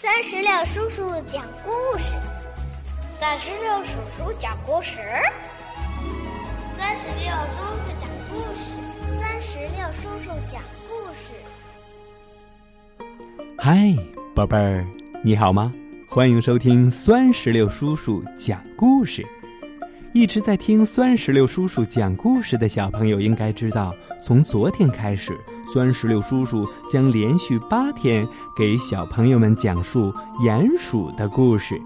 三十六叔叔讲故事，三十六叔叔讲故事，三十六叔叔讲故事，三十六叔叔讲故事。嗨，宝贝儿，你好吗？欢迎收听酸石榴叔叔讲故事。一直在听酸石榴叔叔讲故事的小朋友应该知道，从昨天开始，酸石榴叔叔将连续八天给小朋友们讲述鼹鼠的故事。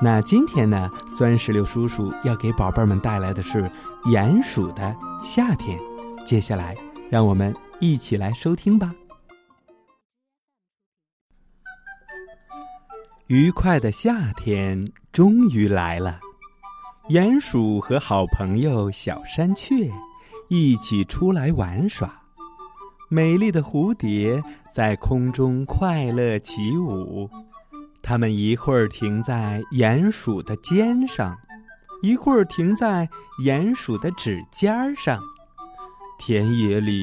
那今天呢，酸石榴叔叔要给宝贝们带来的是鼹鼠的夏天。接下来，让我们一起来收听吧。愉快的夏天终于来了。鼹鼠和好朋友小山雀一起出来玩耍，美丽的蝴蝶在空中快乐起舞。它们一会儿停在鼹鼠的肩上，一会儿停在鼹鼠的指尖上。田野里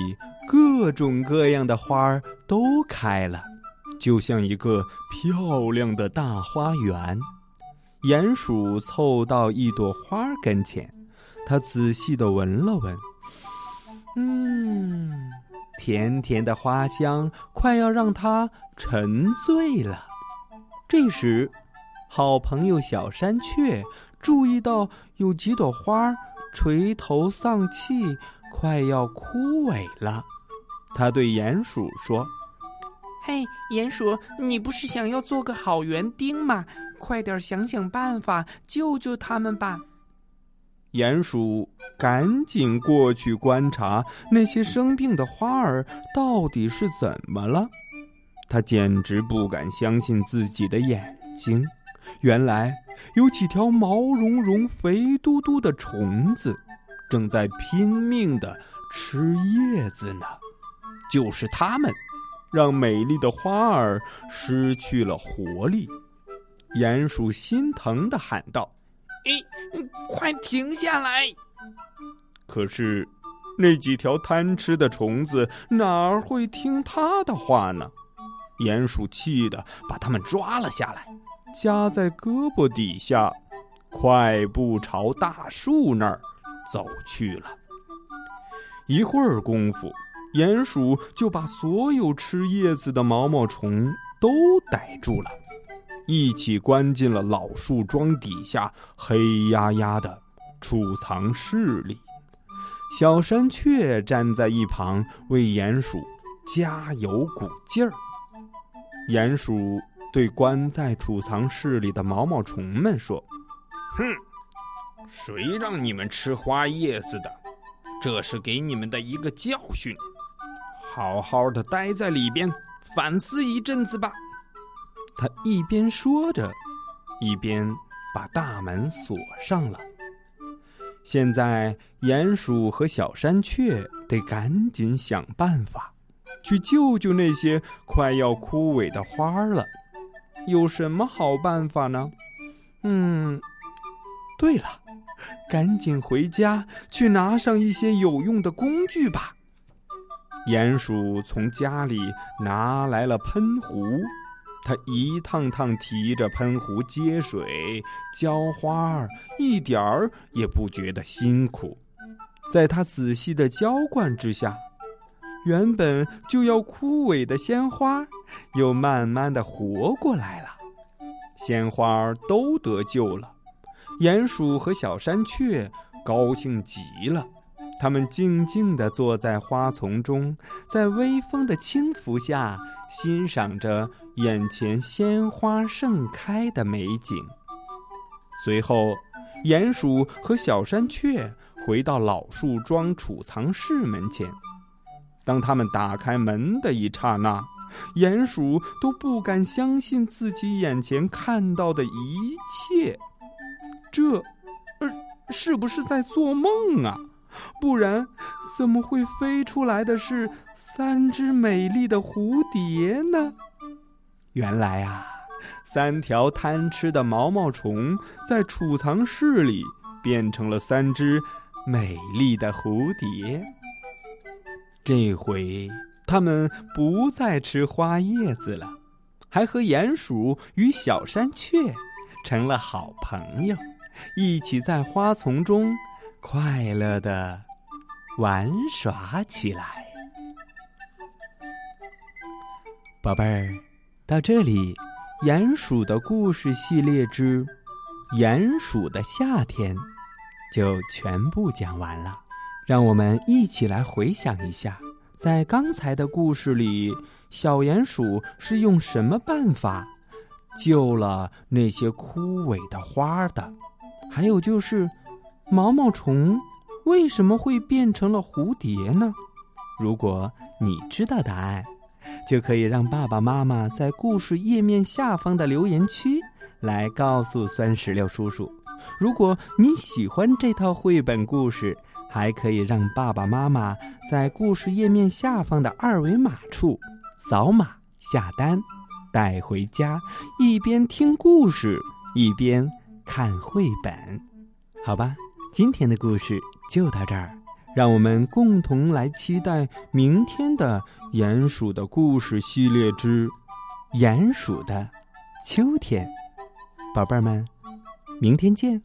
各种各样的花儿都开了，就像一个漂亮的大花园。鼹鼠凑到一朵花跟前，它仔细地闻了闻，嗯，甜甜的花香快要让它沉醉了。这时，好朋友小山雀注意到有几朵花垂头丧气，快要枯萎了。他对鼹鼠说：“嘿，鼹鼠，你不是想要做个好园丁吗？”快点想想办法救救他们吧！鼹鼠赶紧过去观察那些生病的花儿到底是怎么了。他简直不敢相信自己的眼睛，原来有几条毛茸茸、肥嘟嘟的虫子正在拼命的吃叶子呢。就是它们，让美丽的花儿失去了活力。鼹鼠心疼的喊道：“哎，快停下来！”可是，那几条贪吃的虫子哪儿会听他的话呢？鼹鼠气得把它们抓了下来，夹在胳膊底下，快步朝大树那儿走去了。一会儿功夫，鼹鼠就把所有吃叶子的毛毛虫都逮住了。一起关进了老树桩底下黑压压的储藏室里。小山雀站在一旁为鼹鼠加油鼓劲儿。鼹鼠对关在储藏室里的毛毛虫们说：“哼，谁让你们吃花叶子的？这是给你们的一个教训。好好的待在里边，反思一阵子吧。”一边说着，一边把大门锁上了。现在，鼹鼠和小山雀得赶紧想办法，去救救那些快要枯萎的花儿了。有什么好办法呢？嗯，对了，赶紧回家去拿上一些有用的工具吧。鼹鼠从家里拿来了喷壶。他一趟趟提着喷壶接水、浇花儿，一点儿也不觉得辛苦。在他仔细的浇灌之下，原本就要枯萎的鲜花又慢慢的活过来了。鲜花都得救了，鼹鼠和小山雀高兴极了。他们静静地坐在花丛中，在微风的轻拂下，欣赏着眼前鲜花盛开的美景。随后，鼹鼠和小山雀回到老树桩储藏室门前。当他们打开门的一刹那，鼹鼠都不敢相信自己眼前看到的一切。这，呃，是不是在做梦啊？不然，怎么会飞出来的是三只美丽的蝴蝶呢？原来啊，三条贪吃的毛毛虫在储藏室里变成了三只美丽的蝴蝶。这回，它们不再吃花叶子了，还和鼹鼠与小山雀成了好朋友，一起在花丛中快乐的玩耍起来。宝贝儿，到这里，鼹鼠的故事系列之《鼹鼠的夏天》就全部讲完了。让我们一起来回想一下，在刚才的故事里，小鼹鼠是用什么办法救了那些枯萎的花的？还有就是，毛毛虫为什么会变成了蝴蝶呢？如果你知道答案。就可以让爸爸妈妈在故事页面下方的留言区来告诉酸石榴叔叔。如果你喜欢这套绘本故事，还可以让爸爸妈妈在故事页面下方的二维码处扫码下单，带回家，一边听故事一边看绘本。好吧，今天的故事就到这儿。让我们共同来期待明天的《鼹鼠的故事》系列之《鼹鼠的秋天》，宝贝儿们，明天见。